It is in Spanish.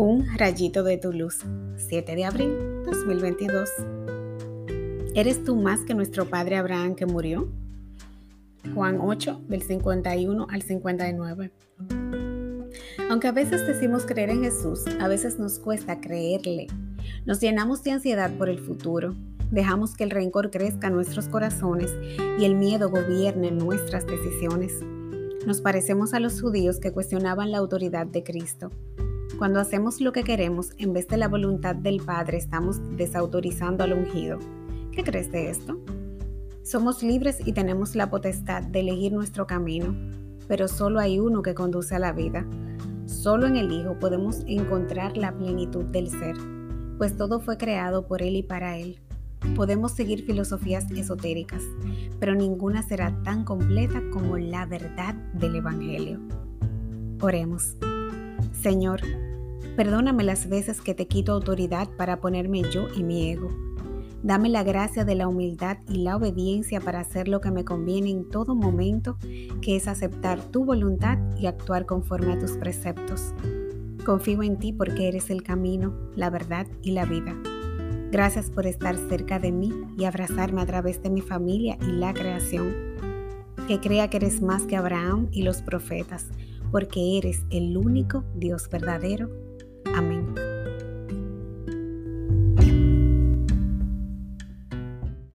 Rayito de tu luz, 7 de abril 2022. ¿Eres tú más que nuestro padre Abraham que murió? Juan 8, del 51 al 59. Aunque a veces decimos creer en Jesús, a veces nos cuesta creerle. Nos llenamos de ansiedad por el futuro, dejamos que el rencor crezca en nuestros corazones y el miedo gobierne nuestras decisiones. Nos parecemos a los judíos que cuestionaban la autoridad de Cristo. Cuando hacemos lo que queremos en vez de la voluntad del Padre, estamos desautorizando al ungido. ¿Qué crees de esto? Somos libres y tenemos la potestad de elegir nuestro camino, pero solo hay uno que conduce a la vida. Solo en el Hijo podemos encontrar la plenitud del ser, pues todo fue creado por Él y para Él. Podemos seguir filosofías esotéricas, pero ninguna será tan completa como la verdad del Evangelio. Oremos. Señor, Perdóname las veces que te quito autoridad para ponerme yo y mi ego. Dame la gracia de la humildad y la obediencia para hacer lo que me conviene en todo momento, que es aceptar tu voluntad y actuar conforme a tus preceptos. Confío en ti porque eres el camino, la verdad y la vida. Gracias por estar cerca de mí y abrazarme a través de mi familia y la creación. Que crea que eres más que Abraham y los profetas, porque eres el único Dios verdadero